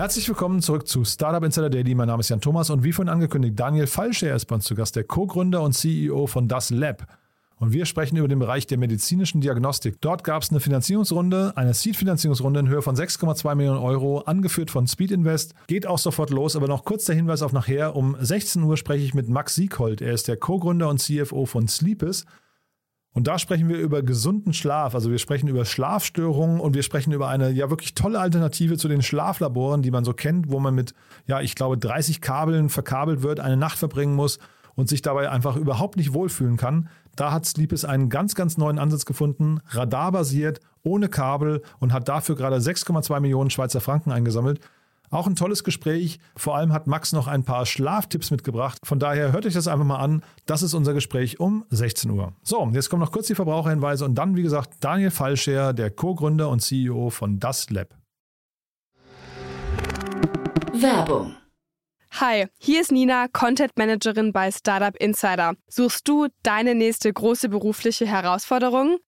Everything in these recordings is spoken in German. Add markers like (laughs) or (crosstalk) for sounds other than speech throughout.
Herzlich willkommen zurück zu Startup Insider Daily. Mein Name ist Jan Thomas und wie vorhin angekündigt, Daniel Fallscher ist bei uns zu Gast, der Co-Gründer und CEO von Das Lab. Und wir sprechen über den Bereich der medizinischen Diagnostik. Dort gab es eine Finanzierungsrunde, eine Seed-Finanzierungsrunde in Höhe von 6,2 Millionen Euro, angeführt von Speed Invest. Geht auch sofort los, aber noch kurz der Hinweis auf nachher. Um 16 Uhr spreche ich mit Max Sieghold. Er ist der Co-Gründer und CFO von Sleepes. Und da sprechen wir über gesunden Schlaf. Also wir sprechen über Schlafstörungen und wir sprechen über eine ja wirklich tolle Alternative zu den Schlaflaboren, die man so kennt, wo man mit, ja, ich glaube, 30 Kabeln verkabelt wird, eine Nacht verbringen muss und sich dabei einfach überhaupt nicht wohlfühlen kann. Da hat Sleepes einen ganz, ganz neuen Ansatz gefunden, radarbasiert, ohne Kabel und hat dafür gerade 6,2 Millionen Schweizer Franken eingesammelt. Auch ein tolles Gespräch. Vor allem hat Max noch ein paar Schlaftipps mitgebracht. Von daher hört euch das einfach mal an. Das ist unser Gespräch um 16 Uhr. So, jetzt kommen noch kurz die Verbraucherhinweise und dann, wie gesagt, Daniel Fallscher, der Co-Gründer und CEO von Das Lab. Werbung. Hi, hier ist Nina, Content Managerin bei Startup Insider. Suchst du deine nächste große berufliche Herausforderung?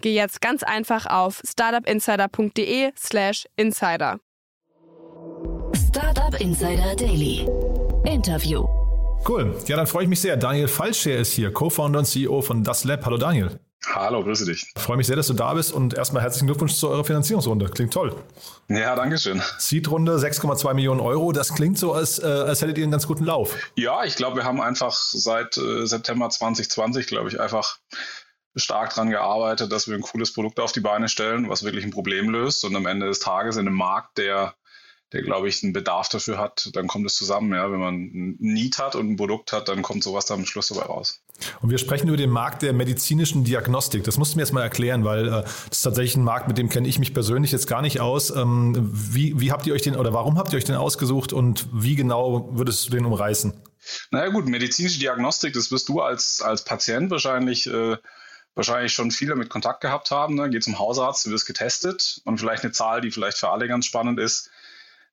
geh jetzt ganz einfach auf startupinsider.de/slash insider. Startup Insider Daily. Interview. Cool. Ja, dann freue ich mich sehr. Daniel Fallscher ist hier, Co-Founder und CEO von Das Lab. Hallo Daniel. Hallo, grüße dich. Ich freue mich sehr, dass du da bist und erstmal herzlichen Glückwunsch zu eurer Finanzierungsrunde. Klingt toll. Ja, danke schön. Seed-Runde 6,2 Millionen Euro. Das klingt so, als, äh, als hättet ihr einen ganz guten Lauf. Ja, ich glaube, wir haben einfach seit äh, September 2020, glaube ich, einfach stark daran gearbeitet, dass wir ein cooles Produkt auf die Beine stellen, was wirklich ein Problem löst und am Ende des Tages in einem Markt, der der, glaube ich, einen Bedarf dafür hat, dann kommt es zusammen. Ja? Wenn man ein Need hat und ein Produkt hat, dann kommt sowas da am Schluss dabei raus. Und wir sprechen über den Markt der medizinischen Diagnostik. Das musst du mir jetzt mal erklären, weil äh, das ist tatsächlich ein Markt, mit dem kenne ich mich persönlich jetzt gar nicht aus. Ähm, wie, wie habt ihr euch den oder warum habt ihr euch den ausgesucht und wie genau würdest du den umreißen? Naja gut, medizinische Diagnostik, das wirst du als, als Patient wahrscheinlich äh, wahrscheinlich schon viel damit Kontakt gehabt haben. Ne? Geh zum Hausarzt, du wirst getestet und vielleicht eine Zahl, die vielleicht für alle ganz spannend ist.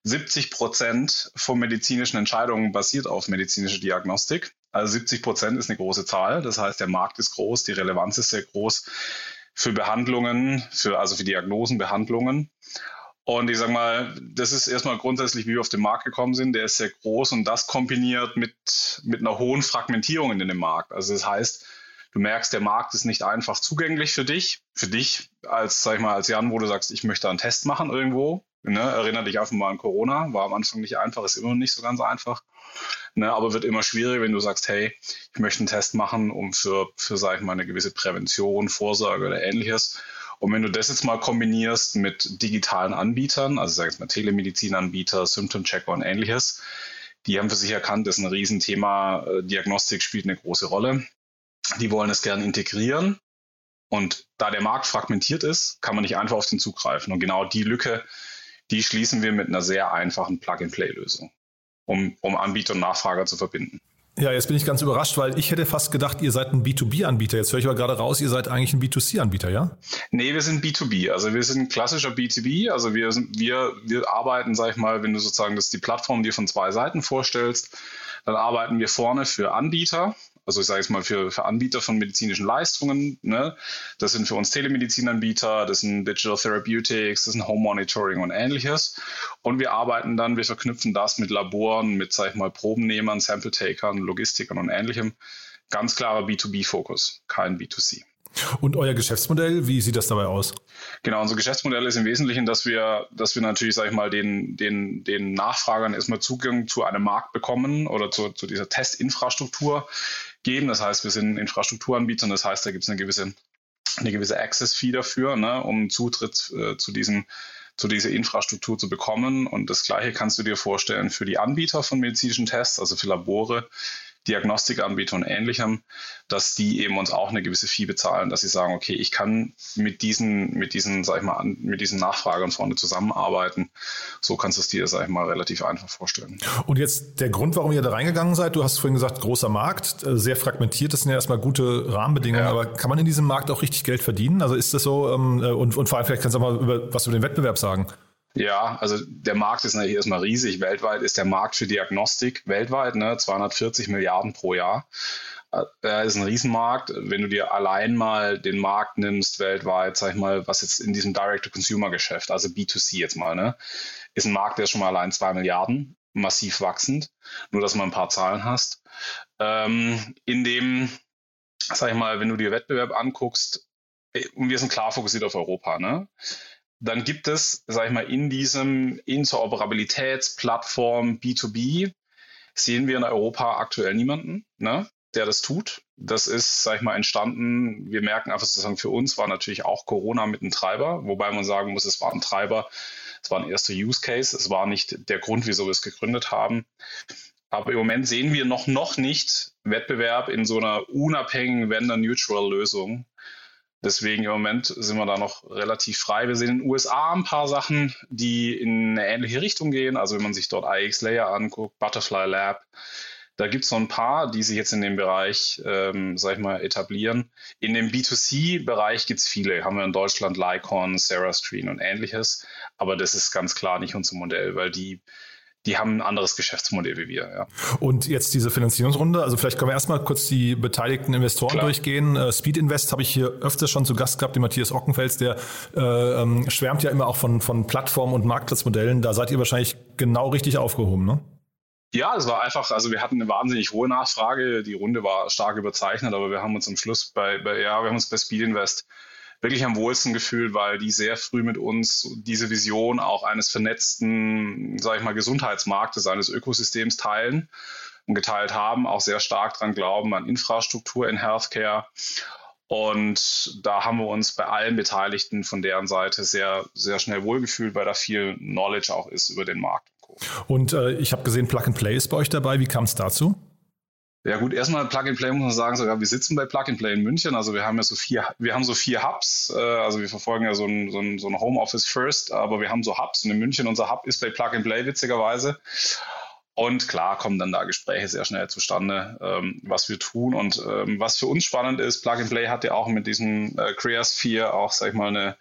70 Prozent von medizinischen Entscheidungen basiert auf medizinische Diagnostik. Also 70 Prozent ist eine große Zahl. Das heißt, der Markt ist groß, die Relevanz ist sehr groß für Behandlungen, für, also für Diagnosen, Behandlungen. Und ich sage mal, das ist erstmal grundsätzlich, wie wir auf den Markt gekommen sind, der ist sehr groß und das kombiniert mit, mit einer hohen Fragmentierung in dem Markt. Also das heißt, du merkst, der Markt ist nicht einfach zugänglich für dich. Für dich als, sag ich mal, als Jan, wo du sagst, ich möchte einen Test machen irgendwo, Ne, erinnere dich einfach mal an Corona, war am Anfang nicht einfach, ist immer noch nicht so ganz einfach. Ne, aber wird immer schwieriger, wenn du sagst, hey, ich möchte einen Test machen, um für, für sag ich mal, eine gewisse Prävention, Vorsorge oder ähnliches. Und wenn du das jetzt mal kombinierst mit digitalen Anbietern, also sag ich mal Telemedizinanbieter, Symptom-Checker und ähnliches, die haben für sich erkannt, das ist ein Riesenthema, äh, Diagnostik spielt eine große Rolle. Die wollen es gerne integrieren. Und da der Markt fragmentiert ist, kann man nicht einfach auf den zugreifen. Und genau die Lücke die schließen wir mit einer sehr einfachen Plug-and-Play-Lösung, um, um Anbieter und Nachfrager zu verbinden. Ja, jetzt bin ich ganz überrascht, weil ich hätte fast gedacht, ihr seid ein B2B-Anbieter. Jetzt höre ich aber gerade raus, ihr seid eigentlich ein B2C-Anbieter, ja? Nee, wir sind B2B. Also wir sind klassischer B2B. Also wir, sind, wir, wir arbeiten, sag ich mal, wenn du sozusagen das die Plattform dir von zwei Seiten vorstellst, dann arbeiten wir vorne für Anbieter, also ich sage jetzt mal für, für Anbieter von medizinischen Leistungen. Ne? Das sind für uns Telemedizinanbieter, das sind Digital Therapeutics, das sind Home Monitoring und ähnliches. Und wir arbeiten dann, wir verknüpfen das mit Laboren, mit, sag ich mal, Probennehmern, Sample-Takern, Logistikern und ähnlichem. Ganz klarer B2B-Fokus, kein B2C. Und euer Geschäftsmodell, wie sieht das dabei aus? Genau, unser Geschäftsmodell ist im Wesentlichen, dass wir, dass wir natürlich, sag ich mal, den, den, den Nachfragern erstmal Zugang zu einem Markt bekommen oder zu, zu dieser Testinfrastruktur geben. Das heißt, wir sind Infrastrukturanbieter und das heißt, da gibt es eine gewisse, eine gewisse Access-Fee dafür, ne, um Zutritt äh, zu diesem zu dieser Infrastruktur zu bekommen. Und das Gleiche kannst du dir vorstellen für die Anbieter von medizinischen Tests, also für Labore, Diagnostikanbieter und ähnlichem, dass die eben uns auch eine gewisse Fee bezahlen, dass sie sagen, okay, ich kann mit diesen, mit diesen, sag ich mal, mit diesen Nachfragern vorne zusammenarbeiten. So kannst du es dir, sag ich mal, relativ einfach vorstellen. Und jetzt der Grund, warum ihr da reingegangen seid, du hast vorhin gesagt, großer Markt, äh, sehr fragmentiert, das sind ja erstmal gute Rahmenbedingungen, ja. aber kann man in diesem Markt auch richtig Geld verdienen? Also ist das so, ähm, äh, und, und vor allem vielleicht kannst du auch mal über, was über den Wettbewerb sagen. Ja, also der Markt ist natürlich erstmal riesig. Weltweit ist der Markt für Diagnostik weltweit ne, 240 Milliarden pro Jahr. Er ist ein Riesenmarkt. Wenn du dir allein mal den Markt nimmst weltweit, sag ich mal, was jetzt in diesem Direct-to-Consumer-Geschäft, also B2C jetzt mal, ne, ist ein Markt, der ist schon mal allein zwei Milliarden, massiv wachsend. Nur, dass man ein paar Zahlen hast. Ähm, in dem, sag ich mal, wenn du dir Wettbewerb anguckst, äh, und wir sind klar fokussiert auf Europa, ne? Dann gibt es, sage ich mal, in diesem Interoperabilitätsplattform B2B sehen wir in Europa aktuell niemanden, ne, der das tut. Das ist, sage ich mal, entstanden. Wir merken einfach sozusagen, für uns war natürlich auch Corona mit ein Treiber, wobei man sagen muss, es war ein Treiber, es war ein erster Use Case, es war nicht der Grund, wieso wir es gegründet haben. Aber im Moment sehen wir noch, noch nicht Wettbewerb in so einer unabhängigen Vendor-Neutral-Lösung, Deswegen im Moment sind wir da noch relativ frei. Wir sehen in den USA ein paar Sachen, die in eine ähnliche Richtung gehen. Also wenn man sich dort IX Layer anguckt, Butterfly Lab, da gibt es so ein paar, die sich jetzt in dem Bereich, ähm, sag ich mal, etablieren. In dem B2C-Bereich gibt es viele. Haben wir in Deutschland Lycon, Sarah Screen und ähnliches. Aber das ist ganz klar nicht unser Modell, weil die die haben ein anderes Geschäftsmodell wie wir. Ja. Und jetzt diese Finanzierungsrunde, also vielleicht können wir erstmal kurz die beteiligten Investoren Klar. durchgehen. Äh, Speed Invest habe ich hier öfters schon zu Gast gehabt, den Matthias Ockenfels, der äh, ähm, schwärmt ja immer auch von, von Plattformen und Marktplatzmodellen. Da seid ihr wahrscheinlich genau richtig aufgehoben, ne? Ja, es war einfach, also wir hatten eine wahnsinnig hohe Nachfrage. Die Runde war stark überzeichnet, aber wir haben uns am Schluss bei, bei ja, wir haben uns bei Speed Invest wirklich am wohlsten gefühlt, weil die sehr früh mit uns diese Vision auch eines vernetzten, sage ich mal, Gesundheitsmarktes, eines Ökosystems teilen und geteilt haben, auch sehr stark dran glauben an Infrastruktur in Healthcare. Und da haben wir uns bei allen Beteiligten von deren Seite sehr, sehr schnell wohlgefühlt, weil da viel Knowledge auch ist über den Markt. Und äh, ich habe gesehen, Plug and Play ist bei euch dabei. Wie kam es dazu? Ja gut, erstmal Plug and Play muss man sagen, sogar wir sitzen bei Plug and Play in München. Also wir haben ja so vier, wir haben so vier Hubs. Äh, also wir verfolgen ja so ein, so ein, so ein Homeoffice First, aber wir haben so Hubs und in München unser Hub ist bei Plug and Play witzigerweise. Und klar kommen dann da Gespräche sehr schnell zustande, ähm, was wir tun. Und ähm, was für uns spannend ist, Plug and Play hat ja auch mit diesem äh, Creasphere auch, sag ich mal, eine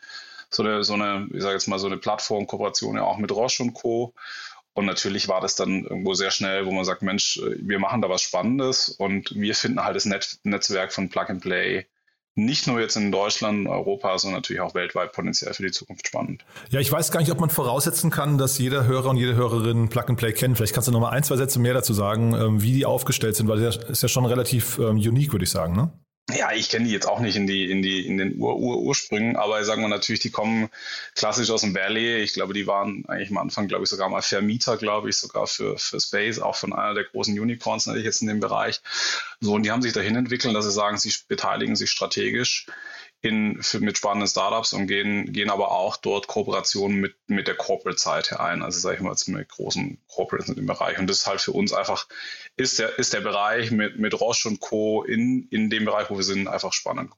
so eine, so eine, ich sage jetzt mal, so eine Plattformkooperation ja auch mit Roche und Co. Und natürlich war das dann irgendwo sehr schnell, wo man sagt, Mensch, wir machen da was Spannendes und wir finden halt das Net Netzwerk von Plug and Play nicht nur jetzt in Deutschland, Europa, sondern natürlich auch weltweit potenziell für die Zukunft spannend. Ja, ich weiß gar nicht, ob man voraussetzen kann, dass jeder Hörer und jede Hörerin Plug and Play kennt. Vielleicht kannst du noch mal ein, zwei Sätze mehr dazu sagen, ähm, wie die aufgestellt sind, weil das ist ja schon relativ ähm, unique, würde ich sagen, ne? Ja, ich kenne die jetzt auch nicht in die in die in den Ur -Ur Ursprüngen, aber sagen wir natürlich, die kommen klassisch aus dem Valley. Ich glaube, die waren eigentlich am Anfang, glaube ich, sogar mal Vermieter, glaube ich, sogar für für Space, auch von einer der großen Unicorns natürlich jetzt in dem Bereich. So und die haben sich dahin entwickelt, dass sie sagen, sie beteiligen sich strategisch in, für, mit spannenden Startups und gehen, gehen aber auch dort Kooperationen mit, mit der Corporate-Seite ein. Also sage ich mal mit großen Corporates in dem Bereich. Und das ist halt für uns einfach, ist der, ist der Bereich mit, mit Roche und Co. in, in dem Bereich, wo wir sind, einfach spannend.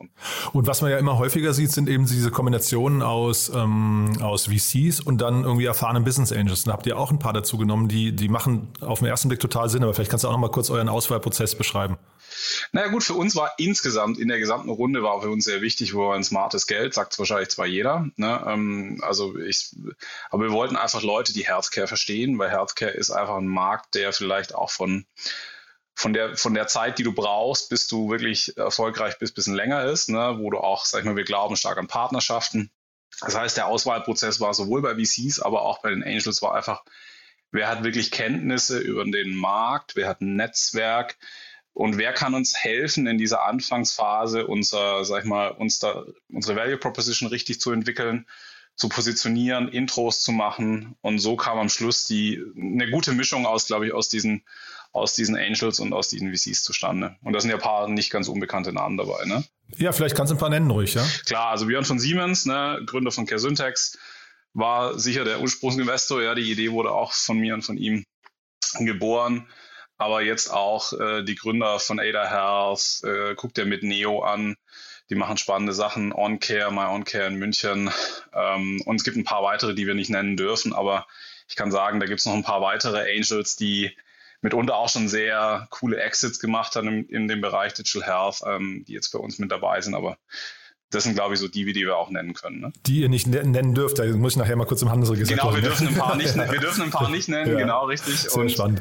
Und was man ja immer häufiger sieht, sind eben diese Kombinationen aus, ähm, aus VCs und dann irgendwie erfahrenen Business Angels. Da habt ihr auch ein paar dazu genommen, die, die machen auf den ersten Blick total Sinn, aber vielleicht kannst du auch noch mal kurz euren Auswahlprozess beschreiben. Naja gut, für uns war insgesamt in der gesamten Runde war für uns sehr wichtig, wo ein smartes Geld, sagt wahrscheinlich zwar jeder. Ne? Ähm, also ich, aber wir wollten einfach Leute, die Healthcare verstehen, weil Healthcare ist einfach ein Markt, der vielleicht auch von von der, von der Zeit, die du brauchst, bis du wirklich erfolgreich bist, ein bisschen länger ist, ne? wo du auch, sag ich mal, wir glauben stark an Partnerschaften. Das heißt, der Auswahlprozess war sowohl bei VCs, aber auch bei den Angels war einfach, wer hat wirklich Kenntnisse über den Markt, wer hat ein Netzwerk, Und wer kann uns helfen, in dieser Anfangsphase unser, sag ich mal, uns da, unsere Value Proposition richtig zu entwickeln, zu positionieren, Intros zu machen. Und so kam am Schluss die, eine gute Mischung aus, glaube ich, aus diesen, aus diesen Angels und aus diesen VCs zustande. Und da sind ja ein paar nicht ganz unbekannte Namen dabei, ne? Ja, vielleicht kannst du ein paar nennen ruhig, ja? Klar, also Björn von Siemens, ne, Gründer von CareSyntax, war sicher der Ursprungsinvestor. Ja, die Idee wurde auch von mir und von ihm geboren. Aber jetzt auch äh, die Gründer von Ada Health, äh, guckt er mit Neo an. Die machen spannende Sachen. OnCare, My OnCare in München. Ähm, und es gibt ein paar weitere, die wir nicht nennen dürfen. Aber ich kann sagen, da gibt es noch ein paar weitere Angels, die mitunter auch schon sehr coole Exits gemacht haben in, in dem Bereich Digital Health, ähm, die jetzt bei uns mit dabei sind. Aber das sind, glaube ich, so die, die wir auch nennen können. Ne? Die ihr nicht nennen dürft, da muss ich nachher mal kurz im Handelsregister Genau, wir dürfen, ein paar nicht, wir dürfen ein paar nicht nennen, (laughs) ja. genau, richtig. Sehr Und spannend.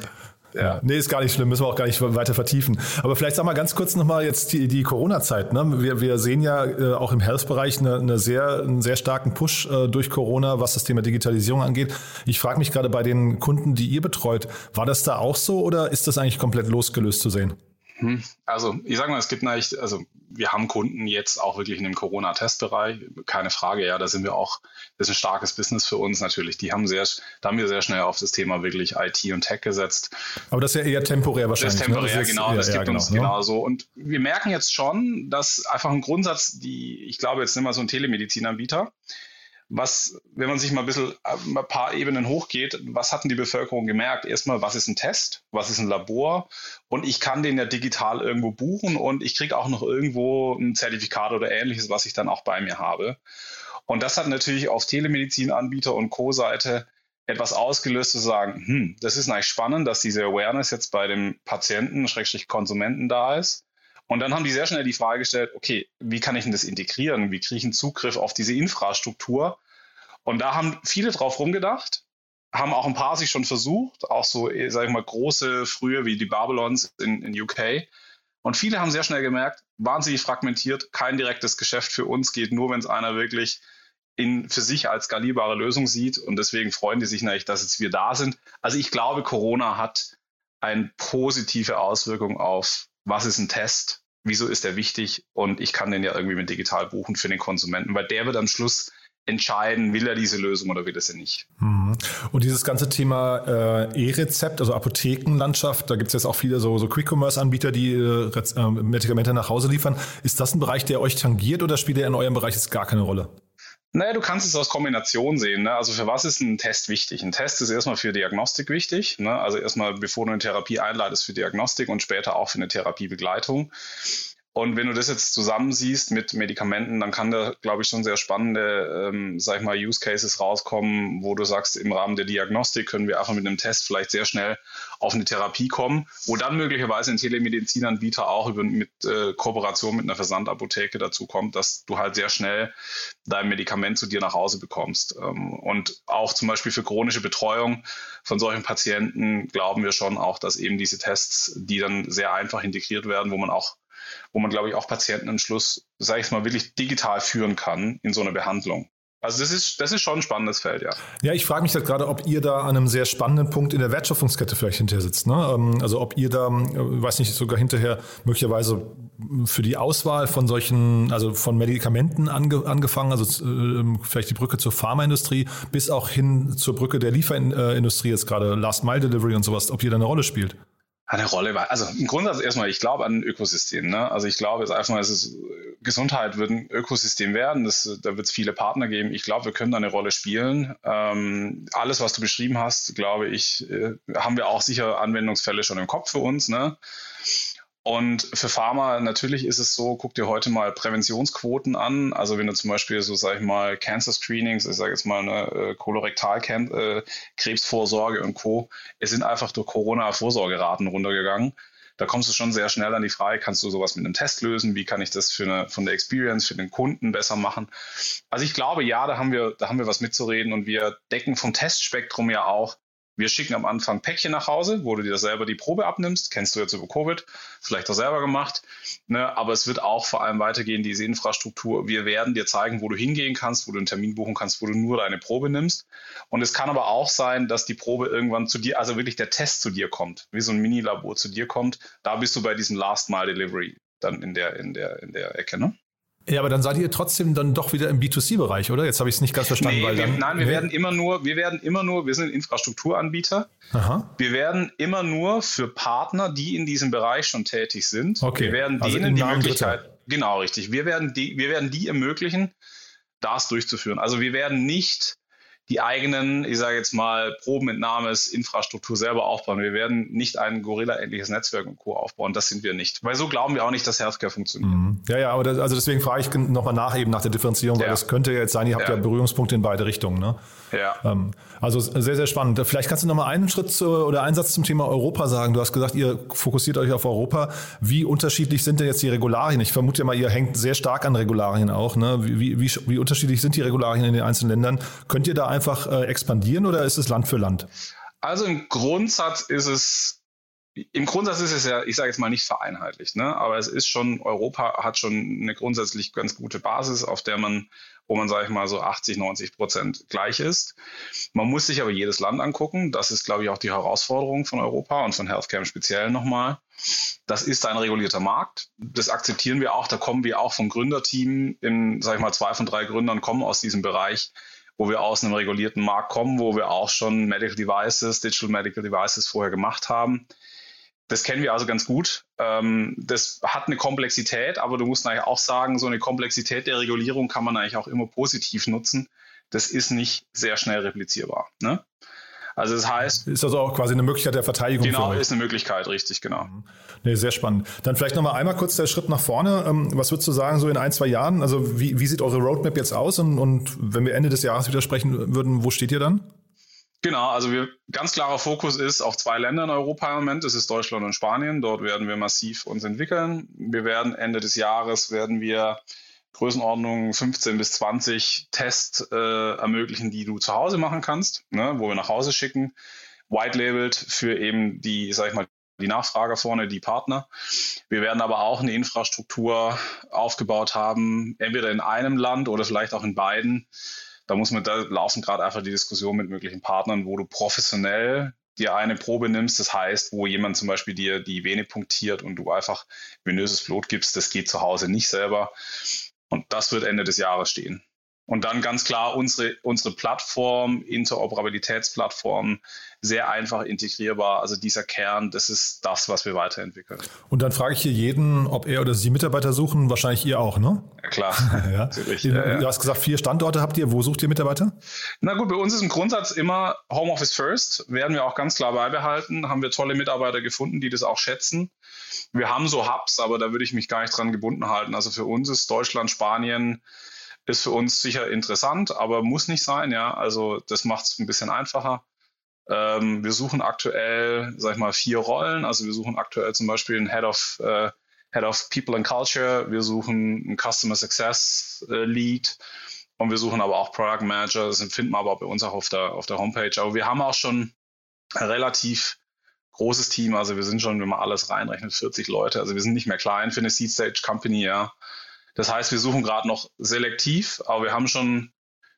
Ja. Nee, ist gar nicht schlimm, müssen wir auch gar nicht weiter vertiefen. Aber vielleicht sag mal ganz kurz nochmal jetzt die, die Corona-Zeit. Ne? Wir, wir sehen ja äh, auch im Health-Bereich eine, eine sehr, einen sehr starken Push äh, durch Corona, was das Thema Digitalisierung angeht. Ich frage mich gerade bei den Kunden, die ihr betreut, war das da auch so oder ist das eigentlich komplett losgelöst zu sehen? Hm. Also ich sage mal, es gibt natürlich, also wir haben Kunden jetzt auch wirklich in dem Corona-Testbereich, keine Frage, ja, da sind wir auch, das ist ein starkes Business für uns natürlich. Die haben sehr, da haben wir sehr schnell auf das Thema wirklich IT und Tech gesetzt. Aber das ist ja eher temporär wahrscheinlich. Das ist temporär, ne? das ist, genau, das ja, gibt ja, uns genau, genau so. Und wir merken jetzt schon, dass einfach ein Grundsatz, die, ich glaube, jetzt nehmen wir so einen Telemedizinanbieter, was, wenn man sich mal ein bisschen äh, ein paar Ebenen hochgeht, was hat denn die Bevölkerung gemerkt? Erstmal, was ist ein Test? Was ist ein Labor? Und ich kann den ja digital irgendwo buchen und ich kriege auch noch irgendwo ein Zertifikat oder ähnliches, was ich dann auch bei mir habe. Und das hat natürlich auf Telemedizinanbieter und Co-Seite etwas ausgelöst zu sagen, hm, das ist eigentlich spannend, dass diese Awareness jetzt bei dem Patienten, Schrägstrich Konsumenten da ist. Und dann haben die sehr schnell die Frage gestellt, okay, wie kann ich denn das integrieren? Wie kriege ich einen Zugriff auf diese Infrastruktur? Und da haben viele drauf rumgedacht, haben auch ein paar sich schon versucht, auch so, sage ich mal, große, frühe wie die Babylons in, in UK. Und viele haben sehr schnell gemerkt, wahnsinnig fragmentiert, kein direktes Geschäft für uns geht nur, wenn es einer wirklich in, für sich als skalierbare Lösung sieht. Und deswegen freuen die sich natürlich, dass jetzt wir da sind. Also ich glaube, Corona hat eine positive Auswirkung auf was ist ein Test, wieso ist der wichtig und ich kann den ja irgendwie mit digital buchen für den Konsumenten, weil der wird am Schluss entscheiden, will er diese Lösung oder will er sie nicht. Mhm. Und dieses ganze Thema äh, E-Rezept, also Apothekenlandschaft, da gibt es jetzt auch viele so, so Quick-Commerce-Anbieter, die äh, äh, Medikamente nach Hause liefern. Ist das ein Bereich, der euch tangiert oder spielt er in eurem Bereich jetzt gar keine Rolle? Naja, du kannst es aus Kombination sehen. Ne? Also für was ist ein Test wichtig? Ein Test ist erstmal für Diagnostik wichtig. Ne? Also erstmal, bevor du eine Therapie einleitest, für Diagnostik und später auch für eine Therapiebegleitung. Und wenn du das jetzt zusammensiehst mit Medikamenten, dann kann da, glaube ich, schon sehr spannende, ähm, sag ich mal, Use Cases rauskommen, wo du sagst, im Rahmen der Diagnostik können wir einfach mit einem Test vielleicht sehr schnell auf eine Therapie kommen, wo dann möglicherweise ein Telemedizinanbieter auch über, mit äh, Kooperation mit einer Versandapotheke dazu kommt, dass du halt sehr schnell dein Medikament zu dir nach Hause bekommst. Ähm, und auch zum Beispiel für chronische Betreuung von solchen Patienten glauben wir schon auch, dass eben diese Tests, die dann sehr einfach integriert werden, wo man auch wo man, glaube ich, auch Patienten am Schluss, sage ich mal, wirklich digital führen kann in so einer Behandlung. Also das ist, das ist schon ein spannendes Feld, ja. Ja, ich frage mich halt gerade, ob ihr da an einem sehr spannenden Punkt in der Wertschöpfungskette vielleicht hinterher sitzt. Ne? Ähm, also ob ihr da, äh, weiß nicht, sogar hinterher möglicherweise für die Auswahl von solchen, also von Medikamenten ange, angefangen, also äh, vielleicht die Brücke zur Pharmaindustrie, bis auch hin zur Brücke der Lieferindustrie, jetzt gerade Last Mile Delivery und sowas, ob ihr da eine Rolle spielt eine Rolle. Also im Grundsatz erstmal, ich glaube an ein Ökosystem. Ne? Also ich glaube jetzt einfach mal, es ist, Gesundheit wird ein Ökosystem werden. Das, da wird es viele Partner geben. Ich glaube, wir können da eine Rolle spielen. Ähm, alles, was du beschrieben hast, glaube ich, äh, haben wir auch sicher Anwendungsfälle schon im Kopf für uns. Ne? Und für Pharma natürlich ist es so, guck dir heute mal Präventionsquoten an. Also wenn du zum Beispiel so, sag ich mal, Cancer Screenings, ich sage jetzt mal eine äh, Kolorektalkrebsvorsorge äh, und Co. Es sind einfach durch Corona Vorsorgeraten runtergegangen. Da kommst du schon sehr schnell an die Frage, kannst du sowas mit einem Test lösen? Wie kann ich das für eine, von der Experience für den Kunden besser machen? Also ich glaube, ja, da haben wir, da haben wir was mitzureden und wir decken vom Testspektrum ja auch Wir schicken am Anfang Päckchen nach Hause, wo du dir selber die Probe abnimmst. Kennst du jetzt über Covid, vielleicht auch selber gemacht. Ne? Aber es wird auch vor allem weitergehen, diese Infrastruktur. Wir werden dir zeigen, wo du hingehen kannst, wo du einen Termin buchen kannst, wo du nur deine Probe nimmst. Und es kann aber auch sein, dass die Probe irgendwann zu dir, also wirklich der Test zu dir kommt, wie so ein Minilabor zu dir kommt. Da bist du bei diesem Last Mile Delivery dann in der, in der, in der Ecke. Ne? Ja, aber dann seid ihr trotzdem dann doch wieder im B2C-Bereich, oder? Jetzt habe ich es nicht ganz verstanden. Nee, weil wir, dann, nein, wir nee. werden immer nur, wir werden immer nur, wir sind Infrastrukturanbieter. Aha. Wir werden immer nur für Partner, die in diesem Bereich schon tätig sind, Okay, wir werden also denen die Möglichkeit, genau richtig, wir werden die, wir werden die ermöglichen, das durchzuführen. Also wir werden nicht die eigenen, ich sage jetzt mal, Probenentnahmes-Infrastruktur selber aufbauen. Wir werden nicht ein Gorilla-ähnliches Netzwerk und Co. aufbauen. Das sind wir nicht. Weil so glauben wir auch nicht, dass Healthcare funktioniert. Mhm. Ja, ja, aber das, also deswegen frage ich nochmal nach eben nach der Differenzierung, weil Ja. das könnte ja jetzt sein, ihr habt ja, Ja. Berührungspunkte in beide Richtungen. Ne? Ja. Ähm, also sehr, sehr spannend. Vielleicht kannst du noch mal einen Schritt zu, oder einen Satz zum Thema Europa sagen. Du hast gesagt, ihr fokussiert euch auf Europa. Wie unterschiedlich sind denn jetzt die Regularien? Ich vermute ja mal, ihr hängt sehr stark an Regularien auch. Ne? Wie, wie, wie, wie unterschiedlich sind die Regularien in den einzelnen Ländern? Könnt ihr da einfach äh, expandieren oder ist es Land für Land? Also im Grundsatz ist es, im Grundsatz ist es ja, ich sage jetzt mal nicht vereinheitlicht, ne? aber es ist schon, Europa hat schon eine grundsätzlich ganz gute Basis, auf der man, wo man, sage ich mal, so 80, 90 Prozent gleich ist. Man muss sich aber jedes Land angucken. Das ist, glaube ich, auch die Herausforderung von Europa und von Healthcare im Speziellen nochmal. Das ist ein regulierter Markt. Das akzeptieren wir auch. Da kommen wir auch vom Gründerteam. In, sage ich mal, zwei von drei Gründern kommen aus diesem Bereich wo wir aus einem regulierten Markt kommen, wo wir auch schon Medical Devices, Digital Medical Devices vorher gemacht haben. Das kennen wir also ganz gut. Ähm, das hat eine Komplexität, aber du musst eigentlich auch sagen, so eine Komplexität der Regulierung kann man eigentlich auch immer positiv nutzen. Das ist nicht sehr schnell replizierbar. Ne? Also das heißt, Ist also auch quasi eine Möglichkeit der Verteidigung genau, ist eine Möglichkeit, richtig, genau. Nee, sehr spannend. Dann vielleicht noch mal einmal kurz der Schritt nach vorne. Ähm, Was würdest du sagen, so in ein, zwei Jahren? Also wie, wie sieht eure Roadmap jetzt aus? Und, und wenn wir Ende des Jahres wieder sprechen würden, wo steht ihr dann? Genau, also wir ganz klarer Fokus ist auf zwei Länder in Europa im Moment. Das ist Deutschland und Spanien. Dort werden wir massiv uns entwickeln. Wir werden Ende des Jahres werden wir Größenordnung 15 bis 20 Tests äh, ermöglichen, die du zu Hause machen kannst, ne, wo wir nach Hause schicken, white labeled für eben die, sag ich mal, die Nachfrager vorne, die Partner. Wir werden aber auch eine Infrastruktur aufgebaut haben, entweder in einem Land oder vielleicht auch in beiden. Da muss man, da laufen gerade einfach die Diskussion mit möglichen Partnern, wo du professionell dir eine Probe nimmst. Das heißt, wo jemand zum Beispiel dir die Vene punktiert und du einfach venöses Blut gibst. Das geht zu Hause nicht selber. Und das wird Ende des Jahres stehen. Und dann ganz klar unsere, unsere Plattform, Interoperabilitätsplattform, sehr einfach integrierbar. Also dieser Kern, das ist das, was wir weiterentwickeln. Und dann frage ich hier jeden, ob er oder sie Mitarbeiter suchen. Wahrscheinlich ihr auch, ne? Ja, klar. (laughs) Ja. (laughs) Natürlich, Du ja, ja. hast gesagt, vier Standorte habt ihr. Wo sucht ihr Mitarbeiter? Na gut, bei uns ist im Grundsatz immer Homeoffice First, werden wir auch ganz klar beibehalten. Haben wir tolle Mitarbeiter gefunden, die das auch schätzen. Wir haben so Hubs, aber da würde ich mich gar nicht dran gebunden halten. Also für uns ist Deutschland, Spanien, ist für uns sicher interessant, aber muss nicht sein. Ja, also das macht es ein bisschen einfacher. Ähm, wir suchen aktuell, sag ich mal, vier Rollen. Also wir suchen aktuell zum Beispiel einen Head of äh, Head of People and Culture. Wir suchen einen Customer Success äh, Lead. Und wir suchen aber auch Product Manager. Das finden wir aber bei uns auch auf der, auf der Homepage. Aber wir haben auch schon ein relativ großes Team. Also wir sind schon, wenn man alles reinrechnet, 40 Leute. Also wir sind nicht mehr klein für eine Seed Stage Company, ja. Das heißt, wir suchen gerade noch selektiv, aber wir haben schon,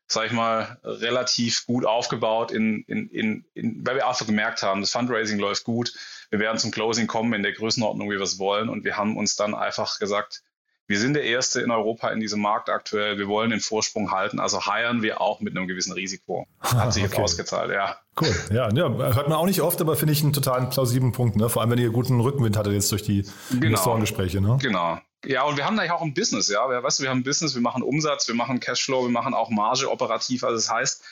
sag ich mal, relativ gut aufgebaut, in, in, in, in, weil wir einfach gemerkt haben, das Fundraising läuft gut. Wir werden zum Closing kommen in der Größenordnung, wie wir es wollen. Und wir haben uns dann einfach gesagt, wir sind der Erste in Europa in diesem Markt aktuell. Wir wollen den Vorsprung halten. Also heiern wir auch mit einem gewissen Risiko. Hat sich (laughs) jetzt Okay. ausgezahlt, ja. Cool. Ja, ja, hört man auch nicht oft, aber finde ich einen total plausiblen Punkt. Ne? Vor allem, wenn ihr guten Rückenwind hattet jetzt durch die Investorengespräche. Ne? Genau. Ja, und wir haben eigentlich auch ein Business, ja. Wir, weißt du, wir haben ein Business, wir machen Umsatz, wir machen Cashflow, wir machen auch Marge operativ. Also das heißt,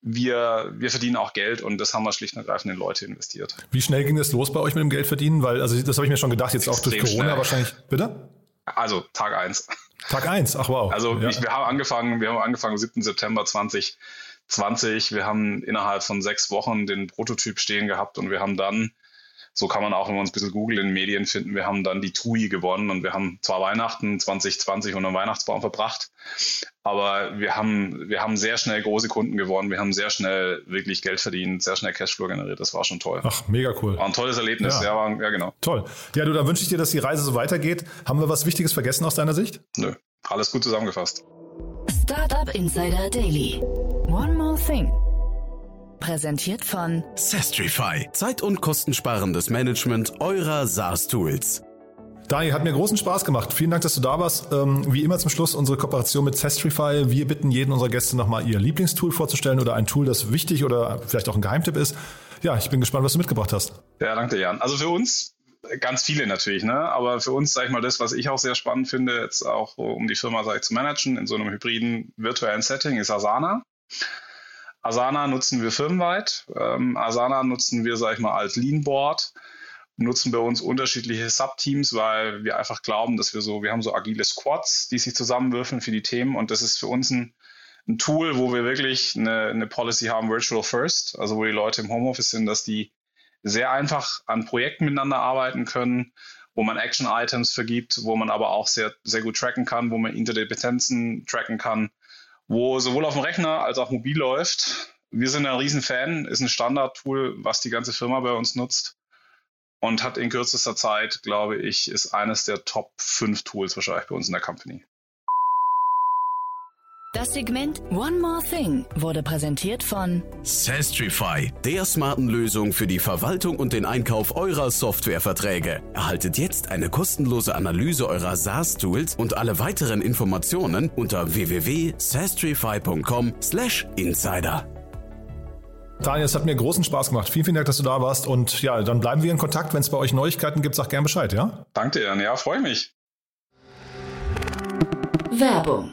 wir, wir verdienen auch Geld und das haben wir schlicht und ergreifend in Leute investiert. Wie schnell ging es los bei euch mit dem Geldverdienen? Weil, also das habe ich mir schon gedacht, jetzt auch durch Extrem Corona schnell. wahrscheinlich. Bitte? Also Tag eins. Tag eins. ach wow. Also ja. ich, wir haben angefangen, wir haben angefangen am 7. September 2020. Wir haben innerhalb von sechs Wochen den Prototyp stehen gehabt und wir haben dann so kann man auch, wenn wir uns ein bisschen Google in den Medien finden, wir haben dann die TUI gewonnen und wir haben zwar Weihnachten 2020 unter dem Weihnachtsbaum verbracht, aber wir haben, wir haben sehr schnell große Kunden gewonnen, wir haben sehr schnell wirklich Geld verdient, sehr schnell Cashflow generiert, das war schon toll. Ach, mega cool. War ein tolles Erlebnis, ja, ja, war, ja genau. Toll. Ja, du, dann wünsche ich dir, dass die Reise so weitergeht. Haben wir was Wichtiges vergessen aus deiner Sicht? Nö, alles gut zusammengefasst. Startup Insider Daily. One more thing. Präsentiert von Sestrify. Zeit- und kostensparendes Management eurer SaaS-Tools. Daniel, hat mir großen Spaß gemacht. Vielen Dank, dass du da warst. Ähm, wie immer zum Schluss unsere Kooperation mit Sestrify. Wir bitten jeden unserer Gäste nochmal ihr Lieblingstool vorzustellen oder ein Tool, das wichtig oder vielleicht auch ein Geheimtipp ist. Ja, ich bin gespannt, was du mitgebracht hast. Ja, danke, Jan. Also für uns ganz viele natürlich, ne? Aber für uns, sag ich mal, das, was ich auch sehr spannend finde, jetzt auch um die Firma sag ich, zu managen in so einem hybriden virtuellen Setting, ist Asana. Asana nutzen wir firmenweit. Ähm, Asana nutzen wir, sag ich mal, als Lean Board. Nutzen bei uns unterschiedliche Subteams, weil wir einfach glauben, dass wir so, wir haben so agile Squads, die sich zusammenwürfeln für die Themen und das ist für uns ein, ein Tool, wo wir wirklich eine, eine Policy haben, Virtual First, also wo die Leute im Homeoffice sind, dass die sehr einfach an Projekten miteinander arbeiten können, wo man Action-Items vergibt, wo man aber auch sehr, sehr gut tracken kann, wo man Interdependenzen tracken kann wo sowohl auf dem Rechner als auch mobil läuft. Wir sind ein Riesenfan, ist ein Standard-Tool, was die ganze Firma bei uns nutzt und hat in kürzester Zeit, glaube ich, ist eines der Top 5 Tools wahrscheinlich bei uns in der Company. Das Segment One More Thing wurde präsentiert von Sastrify, der smarten Lösung für die Verwaltung und den Einkauf eurer Softwareverträge. Erhaltet jetzt eine kostenlose Analyse eurer SaaS-Tools und alle weiteren Informationen unter www.sastrify.com/insider. Daniel, es hat mir großen Spaß gemacht. Vielen, vielen Dank, dass du da warst. Und ja, dann bleiben wir in Kontakt. Wenn es bei euch Neuigkeiten gibt, sag gern Bescheid, ja? Danke dir, ja, freue mich. Werbung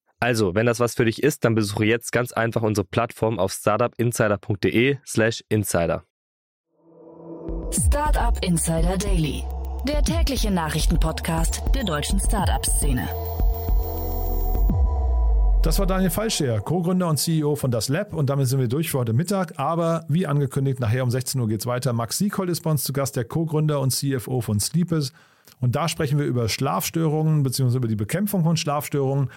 Also, wenn das was für dich ist, dann besuche jetzt ganz einfach unsere Plattform auf startupinsider.de/slash insider. Startup Insider Daily, der tägliche Nachrichtenpodcast der deutschen Startup-Szene. Das war Daniel Fallscheer, Co-Gründer und CEO von Das Lab und damit sind wir durch für heute Mittag. Aber wie angekündigt, nachher um 16 Uhr geht es weiter. Max Siekhold ist bei uns zu Gast, der Co-Gründer und CFO von Sleepers. Und da sprechen wir über Schlafstörungen bzw. über die Bekämpfung von Schlafstörungen.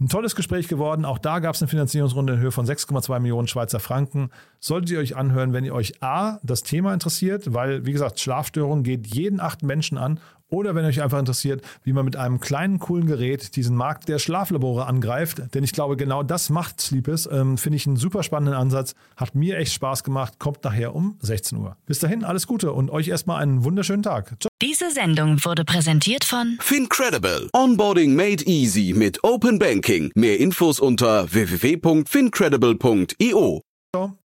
Ein tolles Gespräch geworden. Auch da gab es eine Finanzierungsrunde in Höhe von 6,2 Millionen Schweizer Franken. Solltet ihr euch anhören, wenn ihr euch A, das Thema interessiert, weil, wie gesagt, Schlafstörung geht jeden achten Menschen an oder wenn euch einfach interessiert, wie man mit einem kleinen, coolen Gerät diesen Markt der Schlaflabore angreift. Denn ich glaube, genau das macht Sleepers. Ähm, Finde ich einen super spannenden Ansatz. Hat mir echt Spaß gemacht. Kommt nachher um 16 Uhr. Bis dahin, alles Gute und euch erstmal einen wunderschönen Tag. Ciao. Diese Sendung wurde präsentiert von Fincredible. Onboarding made easy mit Open Banking. Mehr Infos unter www.fincredible.io. Ciao.